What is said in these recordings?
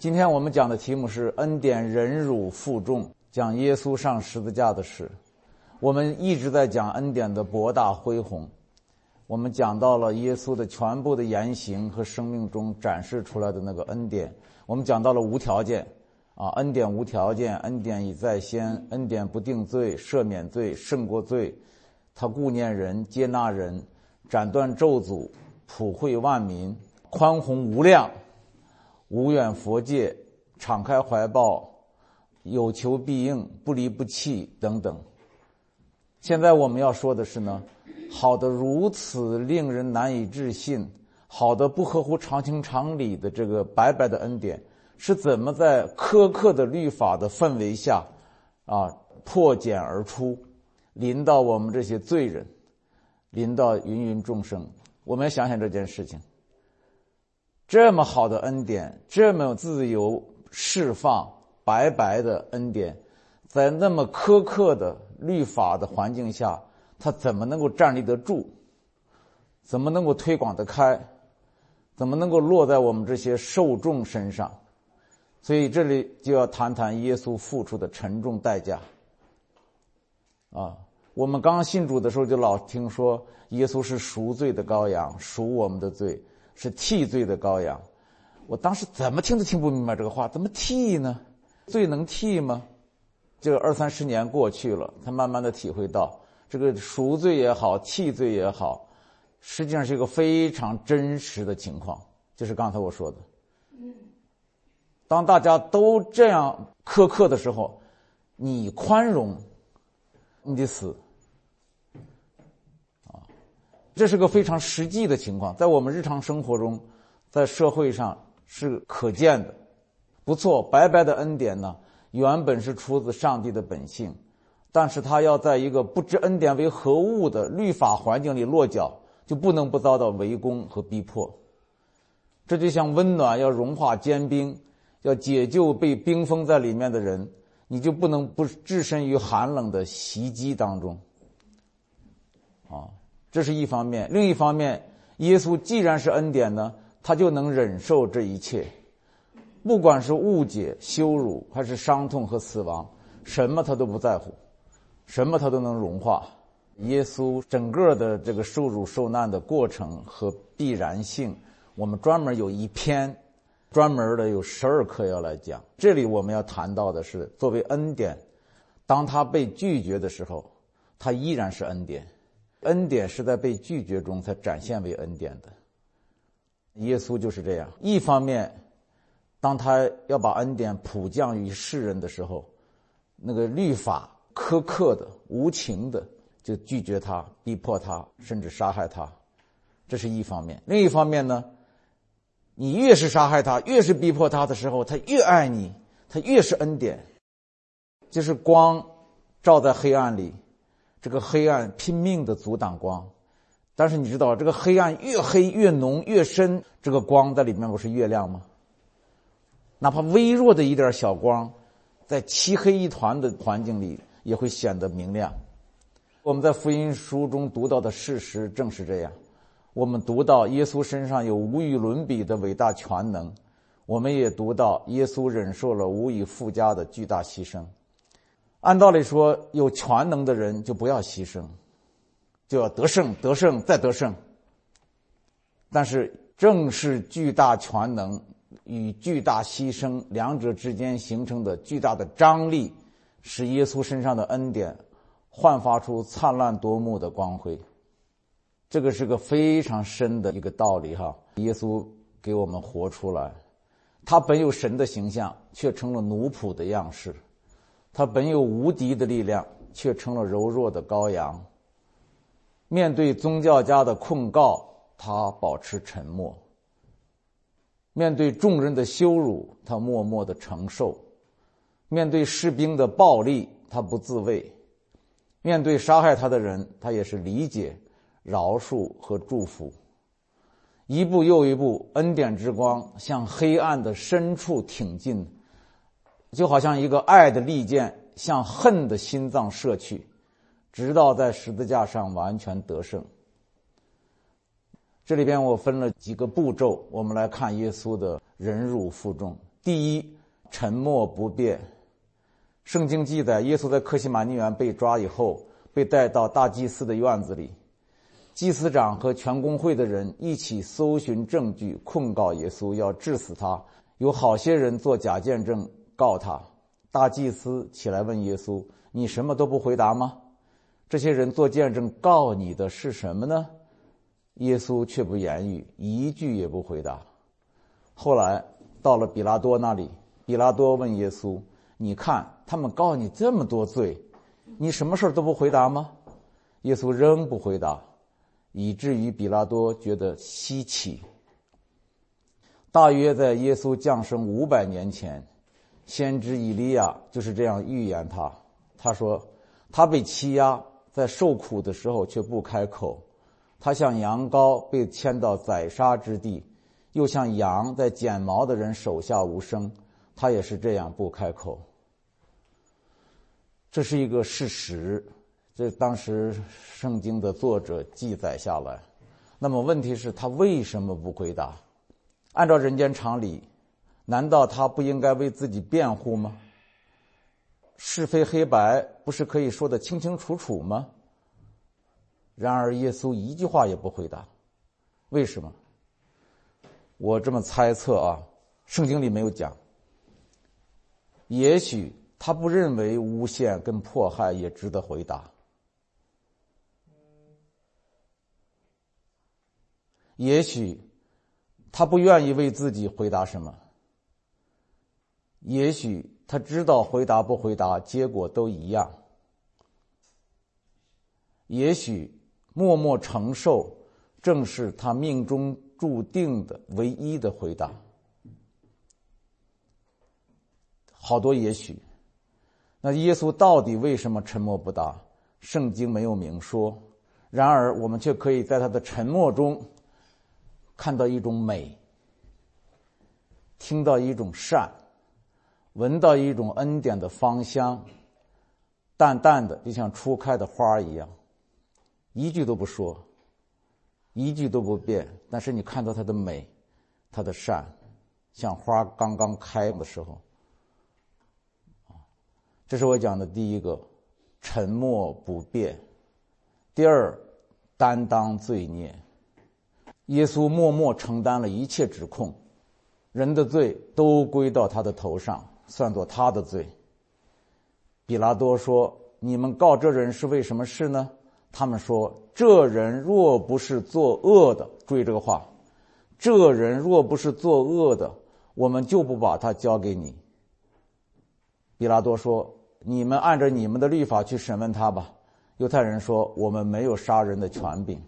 今天我们讲的题目是恩典忍辱负重，讲耶稣上十字架的事。我们一直在讲恩典的博大恢宏，我们讲到了耶稣的全部的言行和生命中展示出来的那个恩典。我们讲到了无条件，啊，恩典无条件，恩典已在先，恩典不定罪，赦免罪，胜过罪，他顾念人，接纳人，斩断咒诅，普惠万民，宽宏无量。无远佛界，敞开怀抱，有求必应，不离不弃等等。现在我们要说的是呢，好的如此令人难以置信，好的不合乎常情常理的这个白白的恩典，是怎么在苛刻的律法的氛围下，啊破茧而出，临到我们这些罪人，临到芸芸众生。我们要想想这件事情。这么好的恩典，这么自由释放、白白的恩典，在那么苛刻的律法的环境下，他怎么能够站立得住？怎么能够推广得开？怎么能够落在我们这些受众身上？所以这里就要谈谈耶稣付出的沉重代价。啊，我们刚信主的时候就老听说耶稣是赎罪的羔羊，赎我们的罪。是替罪的羔羊，我当时怎么听都听不明白这个话，怎么替呢？罪能替吗？这个二三十年过去了，才慢慢的体会到，这个赎罪也好，替罪也好，实际上是一个非常真实的情况，就是刚才我说的。当大家都这样苛刻的时候，你宽容，你得死。这是个非常实际的情况，在我们日常生活中，在社会上是可见的。不错，白白的恩典呢，原本是出自上帝的本性，但是他要在一个不知恩典为何物的律法环境里落脚，就不能不遭到围攻和逼迫。这就像温暖要融化坚冰，要解救被冰封在里面的人，你就不能不置身于寒冷的袭击当中，啊。这是一方面，另一方面，耶稣既然是恩典呢，他就能忍受这一切，不管是误解、羞辱，还是伤痛和死亡，什么他都不在乎，什么他都能融化。耶稣整个的这个受辱受难的过程和必然性，我们专门有一篇，专门的有十二课要来讲。这里我们要谈到的是，作为恩典，当他被拒绝的时候，他依然是恩典。恩典是在被拒绝中才展现为恩典的。耶稣就是这样。一方面，当他要把恩典普降于世人的时候，那个律法苛刻的、无情的就拒绝他、逼迫他，甚至杀害他，这是一方面。另一方面呢，你越是杀害他，越是逼迫他的时候，他越爱你，他越是恩典。就是光照在黑暗里。这个黑暗拼命的阻挡光，但是你知道，这个黑暗越黑越浓越深，这个光在里面不是越亮吗？哪怕微弱的一点小光，在漆黑一团的环境里也会显得明亮。我们在福音书中读到的事实正是这样。我们读到耶稣身上有无与伦比的伟大全能，我们也读到耶稣忍受了无以复加的巨大牺牲。按道理说，有全能的人就不要牺牲，就要得胜、得胜再得胜。但是，正是巨大全能与巨大牺牲两者之间形成的巨大的张力，使耶稣身上的恩典焕发出灿烂夺目的光辉。这个是个非常深的一个道理哈。耶稣给我们活出来，他本有神的形象，却成了奴仆的样式。他本有无敌的力量，却成了柔弱的羔羊。面对宗教家的控告，他保持沉默；面对众人的羞辱，他默默的承受；面对士兵的暴力，他不自卫；面对杀害他的人，他也是理解、饶恕和祝福。一步又一步，恩典之光向黑暗的深处挺进。就好像一个爱的利剑向恨的心脏射去，直到在十字架上完全得胜。这里边我分了几个步骤，我们来看耶稣的忍辱负重。第一，沉默不变。圣经记载，耶稣在克西马尼园被抓以后，被带到大祭司的院子里，祭司长和全公会的人一起搜寻证据，控告耶稣，要治死他。有好些人做假见证告他。大祭司起来问耶稣：“你什么都不回答吗？这些人做见证告你的是什么呢？”耶稣却不言语，一句也不回答。后来到了比拉多那里，比拉多问耶稣：“你看他们告你这么多罪，你什么事都不回答吗？”耶稣仍不回答，以至于比拉多觉得稀奇。大约在耶稣降生五百年前，先知以利亚就是这样预言他。他说：“他被欺压，在受苦的时候却不开口。”他像羊羔被牵到宰杀之地，又像羊在剪毛的人手下无声。他也是这样不开口。这是一个事实，这当时圣经的作者记载下来。那么问题是，他为什么不回答？按照人间常理，难道他不应该为自己辩护吗？是非黑白不是可以说的清清楚楚吗？然而，耶稣一句话也不回答，为什么？我这么猜测啊，圣经里没有讲。也许他不认为诬陷跟迫害也值得回答，也许他不愿意为自己回答什么，也许他知道回答不回答结果都一样，也许。默默承受，正是他命中注定的唯一的回答。好多也许，那耶稣到底为什么沉默不答？圣经没有明说。然而，我们却可以在他的沉默中看到一种美，听到一种善，闻到一种恩典的芳香，淡淡的，就像初开的花一样。一句都不说，一句都不变，但是你看到它的美，它的善，像花刚刚开的时候，这是我讲的第一个，沉默不变。第二，担当罪孽，耶稣默默承担了一切指控，人的罪都归到他的头上，算作他的罪。比拉多说：“你们告这人是为什么事呢？”他们说：“这人若不是作恶的，注意这个话，这人若不是作恶的，我们就不把他交给你。”比拉多说：“你们按照你们的律法去审问他吧。”犹太人说：“我们没有杀人的权柄。”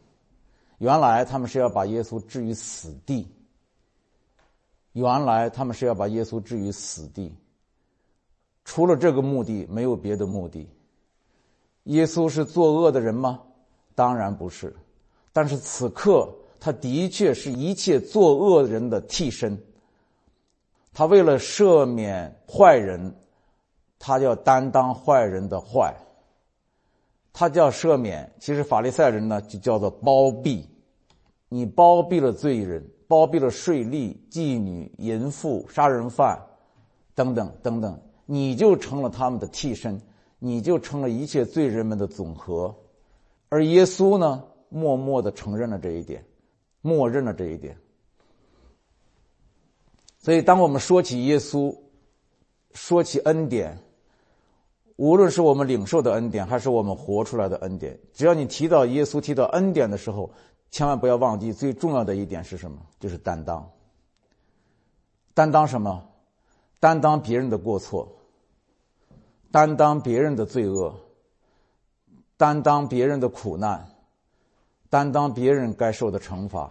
原来他们是要把耶稣置于死地。原来他们是要把耶稣置于死地。除了这个目的，没有别的目的。耶稣是作恶的人吗？当然不是，但是此刻他的确是一切作恶人的替身。他为了赦免坏人，他要担当坏人的坏。他叫赦免，其实法利赛人呢就叫做包庇。你包庇了罪人，包庇了税吏、妓女、淫妇、杀人犯，等等等等，你就成了他们的替身。你就成了一切罪人们的总和，而耶稣呢，默默的承认了这一点，默认了这一点。所以，当我们说起耶稣，说起恩典，无论是我们领受的恩典，还是我们活出来的恩典，只要你提到耶稣，提到恩典的时候，千万不要忘记最重要的一点是什么？就是担当。担当什么？担当别人的过错。担当别人的罪恶，担当别人的苦难，担当别人该受的惩罚。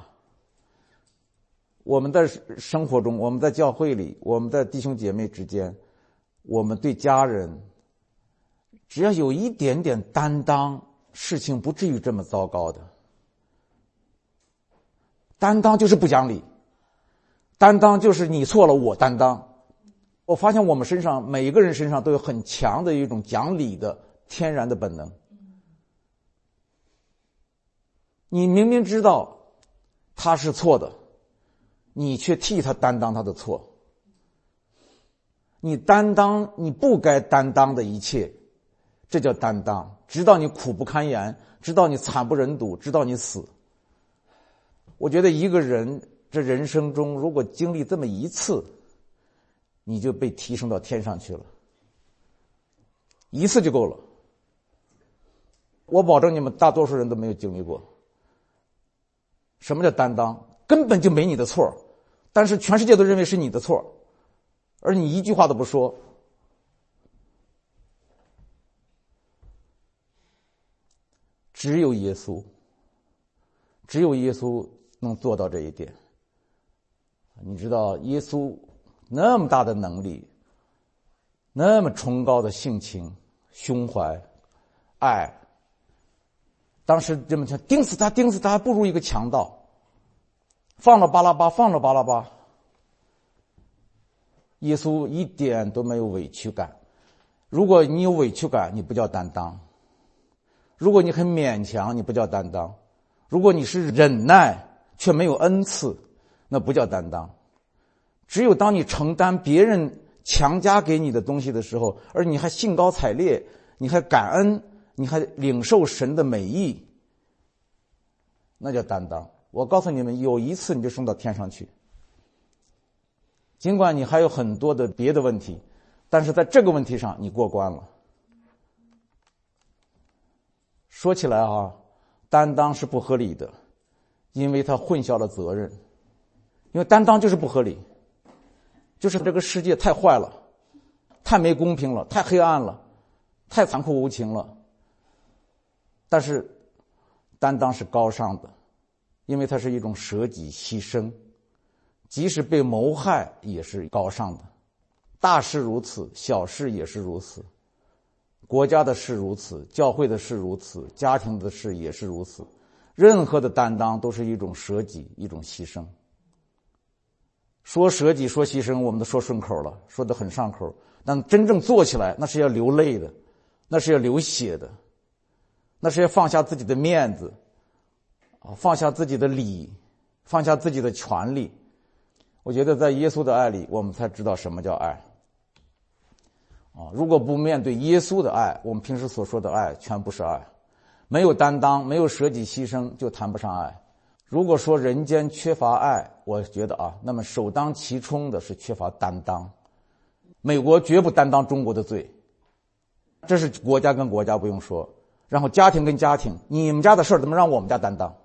我们在生活中，我们在教会里，我们在弟兄姐妹之间，我们对家人，只要有一点点担当，事情不至于这么糟糕的。担当就是不讲理，担当就是你错了，我担当。我发现我们身上每一个人身上都有很强的一种讲理的天然的本能。你明明知道他是错的，你却替他担当他的错。你担当你不该担当的一切，这叫担当。直到你苦不堪言，直到你惨不忍睹，直到你死。我觉得一个人这人生中，如果经历这么一次，你就被提升到天上去了。一次就够了。我保证你们大多数人都没有经历过。什么叫担当？根本就没你的错，但是全世界都认为是你的错，而你一句话都不说。只有耶稣，只有耶稣能做到这一点。你知道，耶稣那么大的能力，那么崇高的性情、胸怀、爱。当时这么想，钉死他，钉死他，还不如一个强盗。放了巴拉巴，放了巴拉巴。耶稣一点都没有委屈感。如果你有委屈感，你不叫担当；如果你很勉强，你不叫担当；如果你是忍耐却没有恩赐，那不叫担当。只有当你承担别人强加给你的东西的时候，而你还兴高采烈，你还感恩。你还领受神的美意，那叫担当。我告诉你们，有一次你就升到天上去。尽管你还有很多的别的问题，但是在这个问题上你过关了。说起来啊，担当是不合理的，因为他混淆了责任。因为担当就是不合理，就是这个世界太坏了，太没公平了，太黑暗了，太残酷无情了。但是，担当是高尚的，因为它是一种舍己牺牲，即使被谋害也是高尚的。大事如此，小事也是如此。国家的事如此，教会的事如此，家庭的事也是如此。任何的担当都是一种舍己，一种牺牲。说舍己，说牺牲，我们都说顺口了，说的很上口。但真正做起来，那是要流泪的，那是要流血的。那是要放下自己的面子，啊，放下自己的理，放下自己的权利。我觉得在耶稣的爱里，我们才知道什么叫爱。啊，如果不面对耶稣的爱，我们平时所说的爱全不是爱。没有担当，没有舍己牺牲，就谈不上爱。如果说人间缺乏爱，我觉得啊，那么首当其冲的是缺乏担当。美国绝不担当中国的罪，这是国家跟国家不用说。然后家庭跟家庭，你们家的事儿怎么让我们家担当？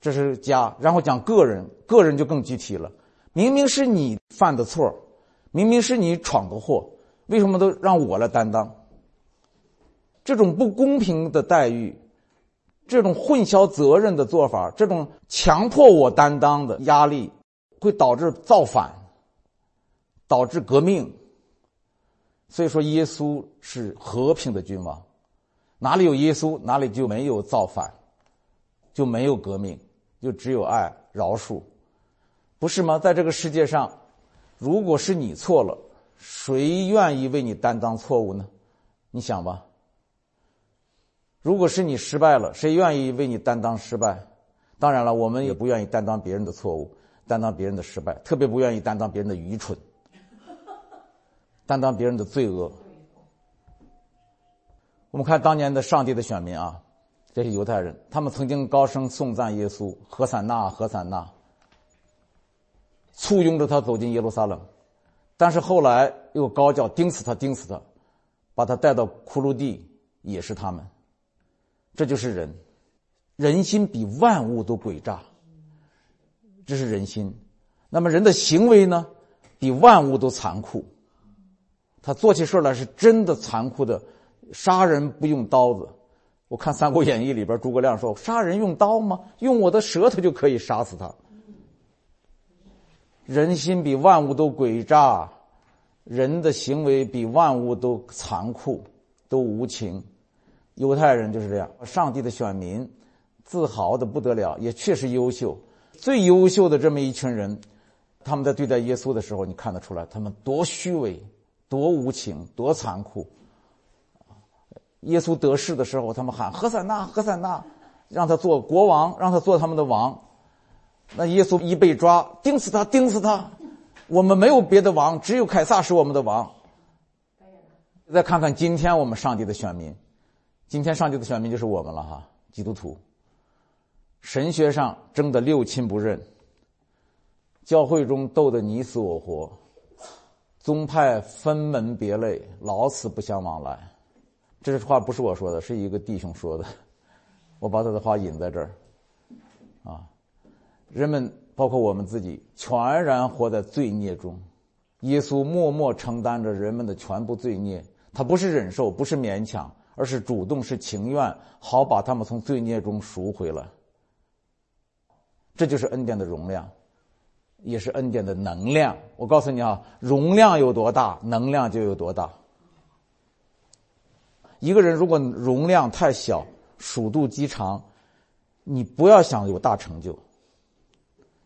这是家。然后讲个人，个人就更具体了。明明是你犯的错，明明是你闯的祸，为什么都让我来担当？这种不公平的待遇，这种混淆责任的做法，这种强迫我担当的压力，会导致造反，导致革命。所以说，耶稣是和平的君王。哪里有耶稣，哪里就没有造反，就没有革命，就只有爱、饶恕，不是吗？在这个世界上，如果是你错了，谁愿意为你担当错误呢？你想吧。如果是你失败了，谁愿意为你担当失败？当然了，我们也不愿意担当别人的错误，担当别人的失败，特别不愿意担当别人的愚蠢，担当别人的罪恶。我们看当年的上帝的选民啊，这些犹太人，他们曾经高声颂赞耶稣，何塞纳，何塞纳，簇拥着他走进耶路撒冷，但是后来又高叫钉死他，钉死他，把他带到骷髅地，也是他们。这就是人，人心比万物都诡诈，这是人心。那么人的行为呢，比万物都残酷，他做起事来是真的残酷的。杀人不用刀子，我看《三国演义》里边诸葛亮说：“杀人用刀吗？用我的舌头就可以杀死他。”人心比万物都诡诈，人的行为比万物都残酷，都无情。犹太人就是这样，上帝的选民，自豪的不得了，也确实优秀，最优秀的这么一群人，他们在对待耶稣的时候，你看得出来，他们多虚伪，多无情，多残酷。耶稣得势的时候，他们喊何塞纳，何塞纳，让他做国王，让他做他们的王。那耶稣一被抓，钉死他，钉死他，我们没有别的王，只有凯撒是我们的王。再看看今天我们上帝的选民，今天上帝的选民就是我们了哈，基督徒。神学上争得六亲不认，教会中斗得你死我活，宗派分门别类，老死不相往来。这话不是我说的，是一个弟兄说的，我把他的话引在这儿。啊，人们包括我们自己，全然活在罪孽中。耶稣默默承担着人们的全部罪孽，他不是忍受，不是勉强，而是主动，是情愿，好把他们从罪孽中赎回来。这就是恩典的容量，也是恩典的能量。我告诉你啊，容量有多大，能量就有多大。一个人如果容量太小，数度极长，你不要想有大成就，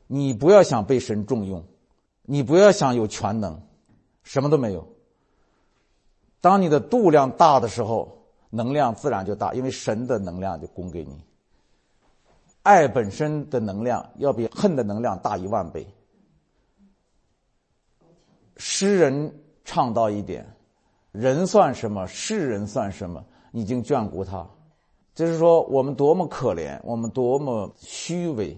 你不要想被神重用，你不要想有全能，什么都没有。当你的度量大的时候，能量自然就大，因为神的能量就供给你。爱本身的能量要比恨的能量大一万倍。诗人唱到一点：人算什么？世人算什么？已经眷顾他。就是说，我们多么可怜，我们多么虚伪，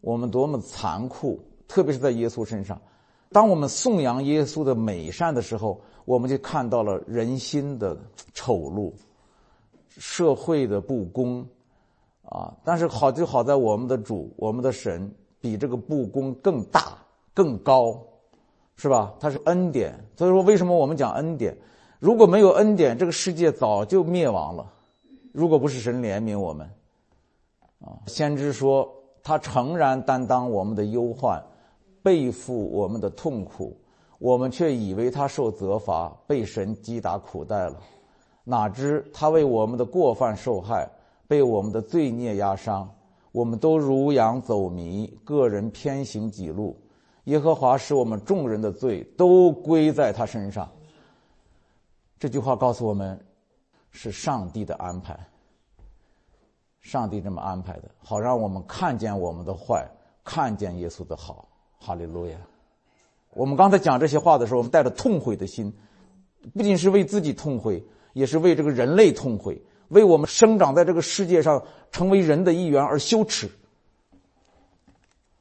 我们多么残酷，特别是在耶稣身上。当我们颂扬耶稣的美善的时候，我们就看到了人心的丑陋，社会的不公。啊！但是好就好在我们的主，我们的神比这个不公更大、更高，是吧？他是恩典，所以说为什么我们讲恩典？如果没有恩典，这个世界早就灭亡了。如果不是神怜悯我们，啊，先知说他诚然担当我们的忧患，背负我们的痛苦，我们却以为他受责罚，被神击打苦待了，哪知他为我们的过犯受害。被我们的罪孽压伤，我们都如羊走迷，个人偏行己路。耶和华使我们众人的罪都归在他身上。这句话告诉我们，是上帝的安排。上帝这么安排的，好让我们看见我们的坏，看见耶稣的好。哈利路亚！我们刚才讲这些话的时候，我们带着痛悔的心，不仅是为自己痛悔，也是为这个人类痛悔。为我们生长在这个世界上，成为人的一员而羞耻，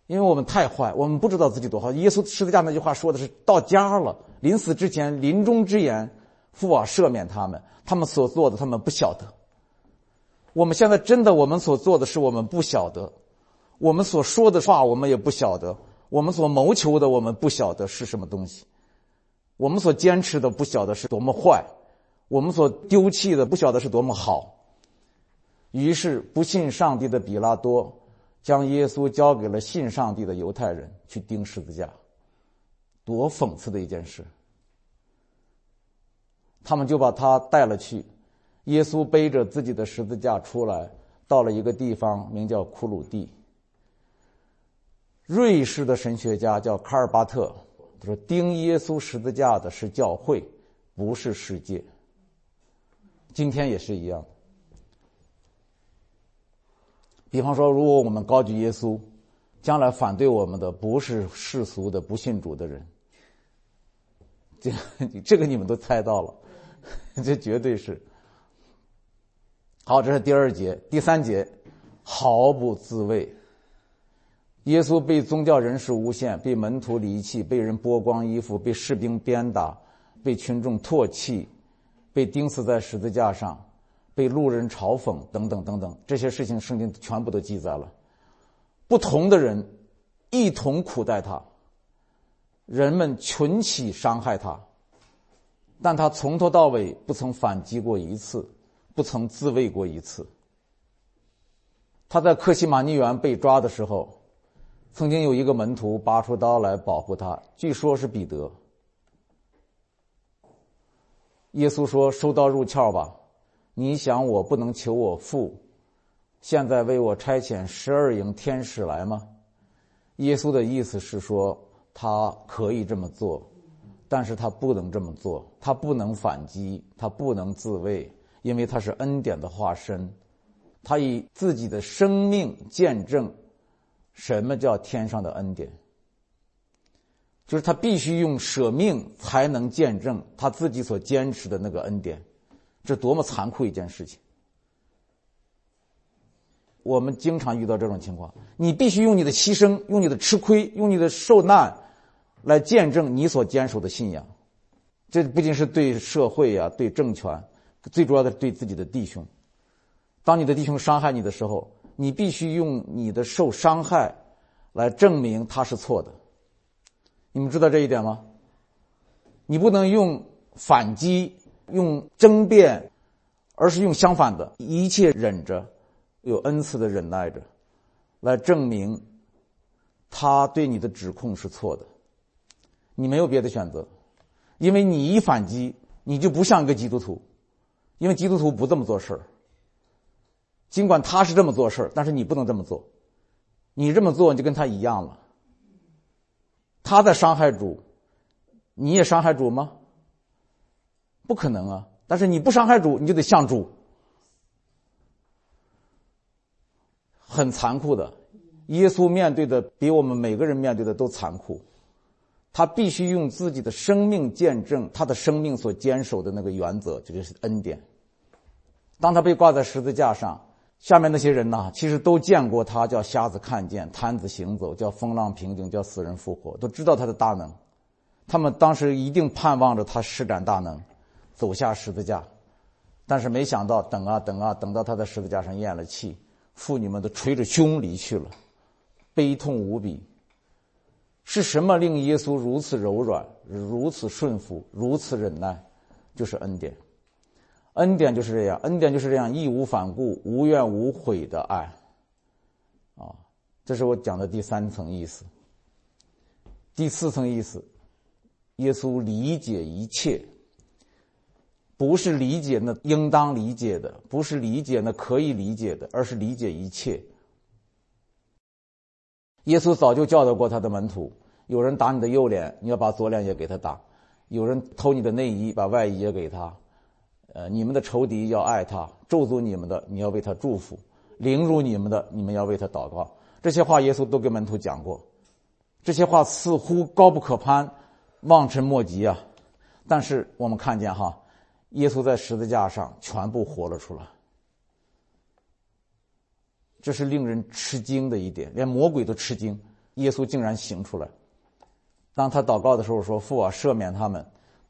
因为我们太坏，我们不知道自己多好。耶稣十字架那句话说的是到家了，临死之前临终之言，父啊赦免他们，他们所做的他们不晓得。我们现在真的，我们所做的是我们不晓得，我们所说的话我们也不晓得，我们所谋求的我们不晓得是什么东西，我们所坚持的不晓得是多么坏。我们所丢弃的不晓得是多么好，于是不信上帝的比拉多将耶稣交给了信上帝的犹太人去钉十字架，多讽刺的一件事！他们就把他带了去，耶稣背着自己的十字架出来，到了一个地方，名叫库鲁地。瑞士的神学家叫卡尔巴特，他说：“钉耶稣十字架的是教会，不是世界。”今天也是一样。比方说，如果我们高举耶稣，将来反对我们的不是世俗的不信主的人，这 这个你们都猜到了，这绝对是。好，这是第二节，第三节，毫不自卫。耶稣被宗教人士诬陷，被门徒离弃，被人剥光衣服，被士兵鞭打，被群众唾弃。被钉死在十字架上，被路人嘲讽，等等等等，这些事情圣经全部都记载了。不同的人一同苦待他，人们群起伤害他，但他从头到尾不曾反击过一次，不曾自卫过一次。他在克西马尼园被抓的时候，曾经有一个门徒拔出刀来保护他，据说是彼得。耶稣说：“收刀入鞘吧！你想我不能求我父，现在为我差遣十二营天使来吗？”耶稣的意思是说，他可以这么做，但是他不能这么做，他不能反击，他不能自卫，因为他是恩典的化身，他以自己的生命见证什么叫天上的恩典。就是他必须用舍命才能见证他自己所坚持的那个恩典，这多么残酷一件事情！我们经常遇到这种情况，你必须用你的牺牲、用你的吃亏、用你的受难，来见证你所坚守的信仰。这不仅是对社会呀、对政权，最主要的对自己的弟兄。当你的弟兄伤害你的时候，你必须用你的受伤害，来证明他是错的。你们知道这一点吗？你不能用反击、用争辩，而是用相反的，一切忍着。有恩赐的忍耐着，来证明他对你的指控是错的。你没有别的选择，因为你一反击，你就不像一个基督徒，因为基督徒不这么做事儿。尽管他是这么做事儿，但是你不能这么做。你这么做，你就跟他一样了。他在伤害主，你也伤害主吗？不可能啊！但是你不伤害主，你就得像主。很残酷的，耶稣面对的比我们每个人面对的都残酷，他必须用自己的生命见证他的生命所坚守的那个原则，这就是恩典。当他被挂在十字架上，下面那些人呐，其实都见过他，叫瞎子看见，瘫子行走，叫风浪平静，叫死人复活，都知道他的大能。他们当时一定盼望着他施展大能，走下十字架，但是没想到等啊等啊，等到他在十字架上咽了气。妇女们都捶着胸离去了，悲痛无比。是什么令耶稣如此柔软、如此顺服、如此忍耐？就是恩典。恩典就是这样，恩典就是这样义无反顾、无怨无悔的爱。啊，这是我讲的第三层意思。第四层意思，耶稣理解一切。不是理解那应当理解的，不是理解那可以理解的，而是理解一切。耶稣早就教导过他的门徒：有人打你的右脸，你要把左脸也给他打；有人偷你的内衣，把外衣也给他。呃，你们的仇敌要爱他，咒诅你们的，你要为他祝福；凌辱你们的，你们要为他祷告。这些话耶稣都给门徒讲过，这些话似乎高不可攀，望尘莫及啊！但是我们看见哈。耶稣在十字架上全部活了出来，这是令人吃惊的一点，连魔鬼都吃惊。耶稣竟然行出来。当他祷告的时候说：“父啊，赦免他们，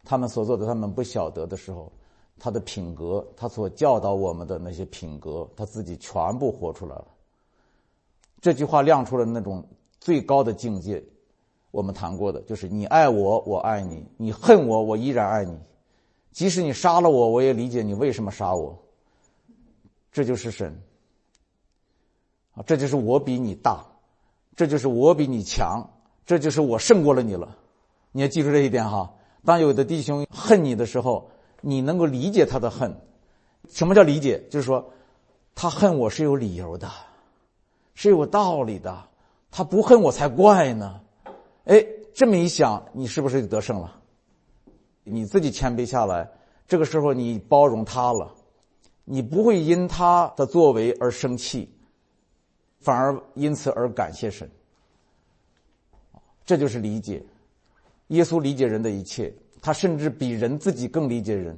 他们所做的他们不晓得的时候，他的品格，他所教导我们的那些品格，他自己全部活出来了。”这句话亮出了那种最高的境界。我们谈过的就是：你爱我，我爱你；你恨我，我依然爱你。即使你杀了我，我也理解你为什么杀我。这就是神啊，这就是我比你大，这就是我比你强，这就是我胜过了你了。你要记住这一点哈。当有的弟兄恨你的时候，你能够理解他的恨。什么叫理解？就是说，他恨我是有理由的，是有道理的。他不恨我才怪呢。哎，这么一想，你是不是就得胜了？你自己谦卑下来，这个时候你包容他了，你不会因他的作为而生气，反而因此而感谢神。这就是理解。耶稣理解人的一切，他甚至比人自己更理解人。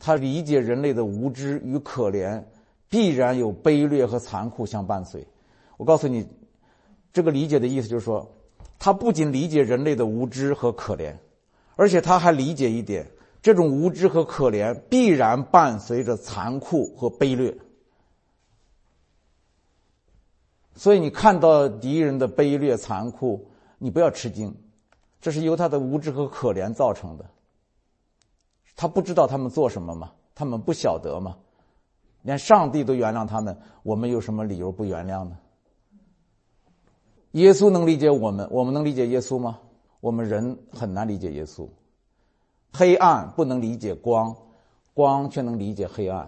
他理解人类的无知与可怜，必然有卑劣和残酷相伴随。我告诉你，这个理解的意思就是说，他不仅理解人类的无知和可怜。而且他还理解一点，这种无知和可怜必然伴随着残酷和卑劣。所以你看到敌人的卑劣残酷，你不要吃惊，这是由他的无知和可怜造成的。他不知道他们做什么吗？他们不晓得吗？连上帝都原谅他们，我们有什么理由不原谅呢？耶稣能理解我们，我们能理解耶稣吗？我们人很难理解耶稣，黑暗不能理解光，光却能理解黑暗；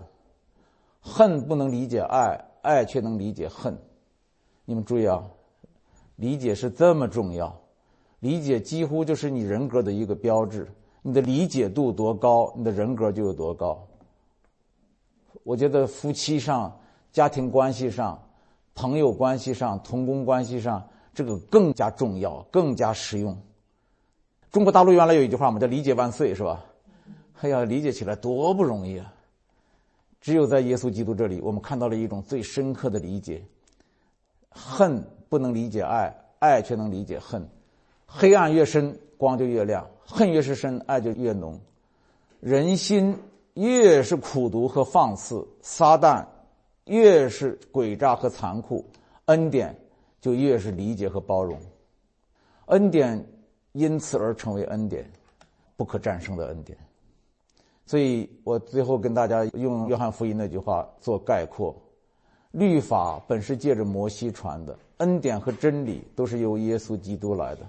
恨不能理解爱，爱却能理解恨。你们注意啊，理解是这么重要，理解几乎就是你人格的一个标志。你的理解度多高，你的人格就有多高。我觉得夫妻上、家庭关系上、朋友关系上、同工关系上，这个更加重要，更加实用。中国大陆原来有一句话嘛，叫“理解万岁”，是吧？哎呀，理解起来多不容易啊！只有在耶稣基督这里，我们看到了一种最深刻的理解：恨不能理解爱，爱却能理解恨。黑暗越深，光就越亮；恨越是深，爱就越浓。人心越是苦毒和放肆，撒旦越是诡诈和残酷，恩典就越是理解和包容。恩典因此而成为恩典，不可战胜的恩典。所以我最后跟大家用约翰福音那句话做概括：律法本是借着摩西传的，恩典和真理都是由耶稣基督来的。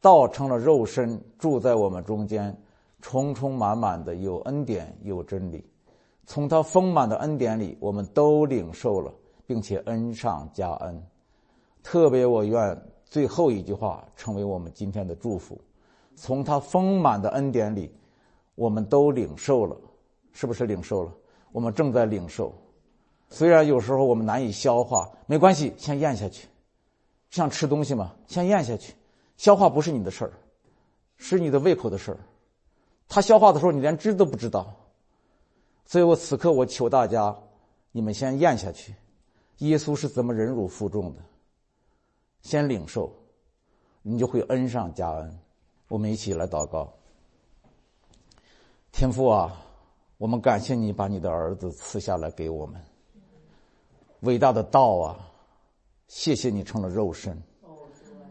道成了肉身，住在我们中间，充充满满的有恩典有真理。从他丰满的恩典里，我们都领受了，并且恩上加恩。特别我愿最后一句话成为我们今天的祝福：从他丰满的恩典里。我们都领受了，是不是领受了？我们正在领受，虽然有时候我们难以消化，没关系，先咽下去。像吃东西嘛，先咽下去。消化不是你的事儿，是你的胃口的事儿。他消化的时候，你连知都不知道。所以我此刻我求大家，你们先咽下去。耶稣是怎么忍辱负重的？先领受，你就会恩上加恩。我们一起来祷告。天父啊，我们感谢你把你的儿子赐下来给我们。伟大的道啊，谢谢你成了肉身，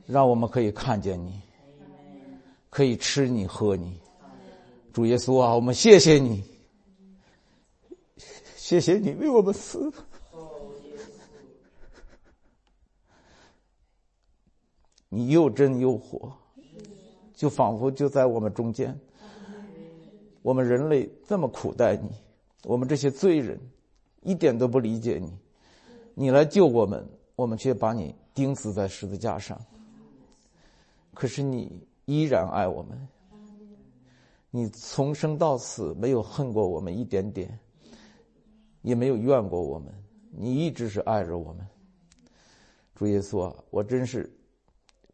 让我们可以看见你，可以吃你喝你。主耶稣啊，我们谢谢你，谢谢你为我们死，你又真又活，就仿佛就在我们中间。我们人类这么苦待你，我们这些罪人一点都不理解你。你来救我们，我们却把你钉死在十字架上。可是你依然爱我们，你从生到死没有恨过我们一点点，也没有怨过我们，你一直是爱着我们。主耶稣，我真是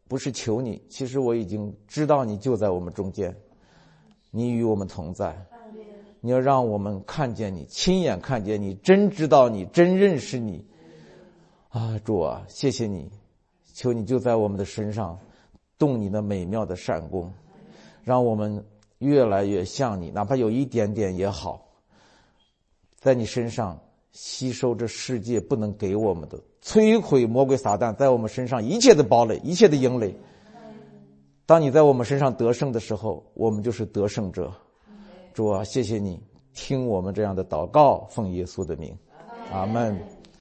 不是求你，其实我已经知道你就在我们中间。你与我们同在，你要让我们看见你，亲眼看见你，真知道你，真认识你。啊，主啊，谢谢你，求你就在我们的身上动你那美妙的善功，让我们越来越像你，哪怕有一点点也好，在你身上吸收这世界不能给我们的，摧毁魔鬼撒旦在我们身上一切的堡垒，一切的营垒。当你在我们身上得胜的时候，我们就是得胜者。主啊，谢谢你听我们这样的祷告，奉耶稣的名，阿门。